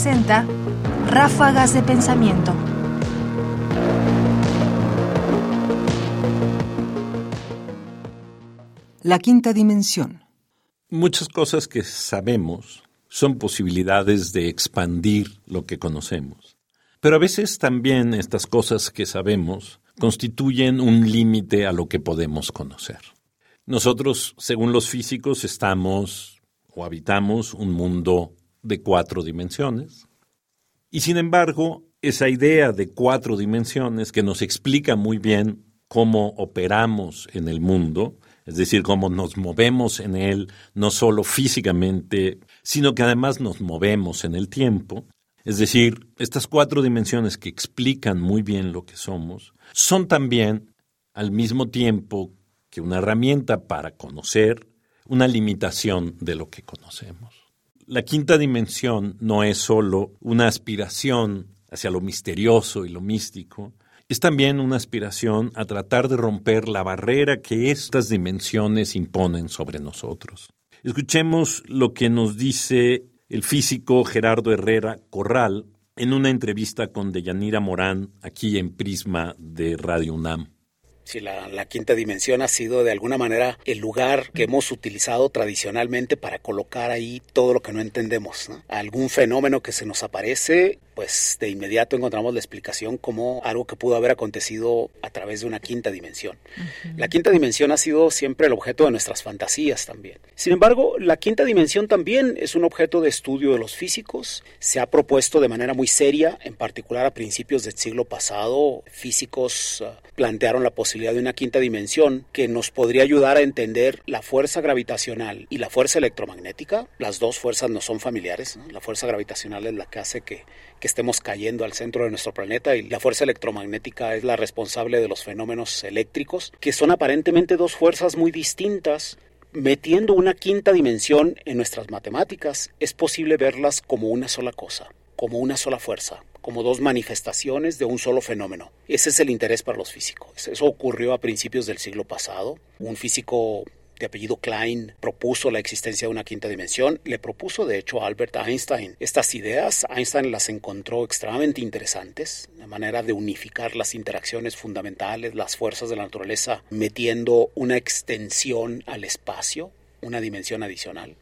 presenta Ráfagas de Pensamiento. La quinta dimensión. Muchas cosas que sabemos son posibilidades de expandir lo que conocemos. Pero a veces también estas cosas que sabemos constituyen un límite a lo que podemos conocer. Nosotros, según los físicos, estamos o habitamos un mundo de cuatro dimensiones. Y sin embargo, esa idea de cuatro dimensiones que nos explica muy bien cómo operamos en el mundo, es decir, cómo nos movemos en él, no solo físicamente, sino que además nos movemos en el tiempo, es decir, estas cuatro dimensiones que explican muy bien lo que somos, son también, al mismo tiempo que una herramienta para conocer, una limitación de lo que conocemos. La quinta dimensión no es solo una aspiración hacia lo misterioso y lo místico, es también una aspiración a tratar de romper la barrera que estas dimensiones imponen sobre nosotros. Escuchemos lo que nos dice el físico Gerardo Herrera Corral en una entrevista con Deyanira Morán aquí en Prisma de Radio UNAM. Si la, quinta dimensión ha sido de alguna manera el lugar que hemos utilizado tradicionalmente para colocar ahí todo lo que no entendemos. Algún fenómeno que se nos aparece pues de inmediato encontramos la explicación como algo que pudo haber acontecido a través de una quinta dimensión. La quinta dimensión ha sido siempre el objeto de nuestras fantasías también. Sin embargo, la quinta dimensión también es un objeto de estudio de los físicos. Se ha propuesto de manera muy seria, en particular a principios del siglo pasado, físicos uh, plantearon la posibilidad de una quinta dimensión que nos podría ayudar a entender la fuerza gravitacional y la fuerza electromagnética. Las dos fuerzas no son familiares. La fuerza gravitacional es la que hace que que estemos cayendo al centro de nuestro planeta y la fuerza electromagnética es la responsable de los fenómenos eléctricos, que son aparentemente dos fuerzas muy distintas. Metiendo una quinta dimensión en nuestras matemáticas, es posible verlas como una sola cosa, como una sola fuerza, como dos manifestaciones de un solo fenómeno. Ese es el interés para los físicos. Eso ocurrió a principios del siglo pasado. Un físico de apellido Klein propuso la existencia de una quinta dimensión, le propuso de hecho a Albert Einstein. Estas ideas Einstein las encontró extremadamente interesantes, la manera de unificar las interacciones fundamentales, las fuerzas de la naturaleza, metiendo una extensión al espacio, una dimensión adicional.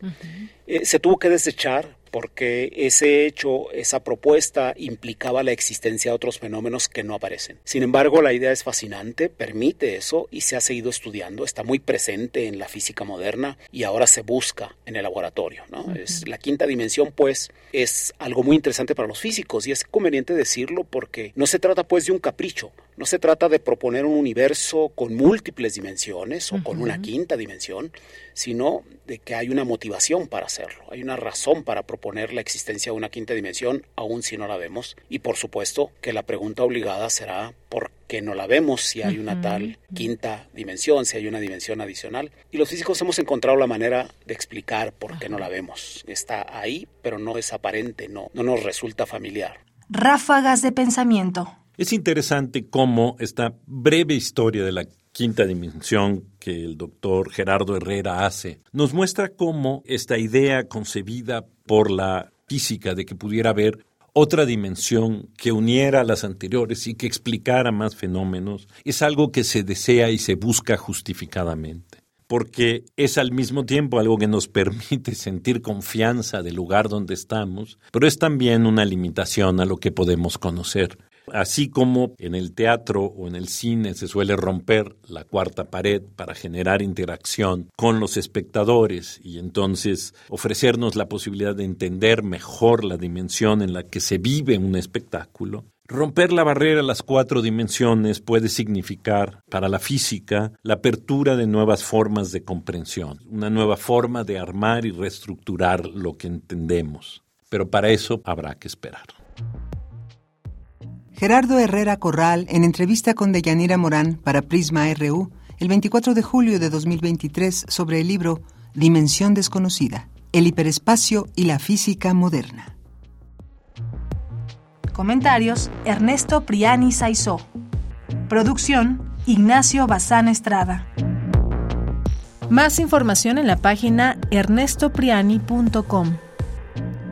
Eh, se tuvo que desechar porque ese hecho, esa propuesta implicaba la existencia de otros fenómenos que no aparecen. Sin embargo, la idea es fascinante, permite eso y se ha seguido estudiando, está muy presente en la física moderna y ahora se busca en el laboratorio. ¿no? es, la quinta dimensión, pues, es algo muy interesante para los físicos y es conveniente decirlo porque no se trata, pues, de un capricho, no se trata de proponer un universo con múltiples dimensiones o con una quinta dimensión, sino de que hay una motivación para hacerlo, hay una razón para proponer la existencia de una quinta dimensión, aun si no la vemos. Y por supuesto que la pregunta obligada será ¿por qué no la vemos si hay una tal quinta dimensión, si hay una dimensión adicional? Y los físicos hemos encontrado la manera de explicar por qué no la vemos. Está ahí, pero no es aparente, no, no nos resulta familiar. Ráfagas de pensamiento. Es interesante cómo esta breve historia de la quinta dimensión que el doctor Gerardo Herrera hace nos muestra cómo esta idea concebida por la física de que pudiera haber otra dimensión que uniera a las anteriores y que explicara más fenómenos es algo que se desea y se busca justificadamente porque es al mismo tiempo algo que nos permite sentir confianza del lugar donde estamos, pero es también una limitación a lo que podemos conocer. Así como en el teatro o en el cine se suele romper la cuarta pared para generar interacción con los espectadores y entonces ofrecernos la posibilidad de entender mejor la dimensión en la que se vive un espectáculo, Romper la barrera a las cuatro dimensiones puede significar, para la física, la apertura de nuevas formas de comprensión, una nueva forma de armar y reestructurar lo que entendemos. Pero para eso habrá que esperar. Gerardo Herrera Corral, en entrevista con Deyanira Morán para Prisma RU, el 24 de julio de 2023, sobre el libro Dimensión desconocida, el hiperespacio y la física moderna. Comentarios: Ernesto Priani Saizó. Producción: Ignacio Bazán Estrada. Más información en la página ernestopriani.com.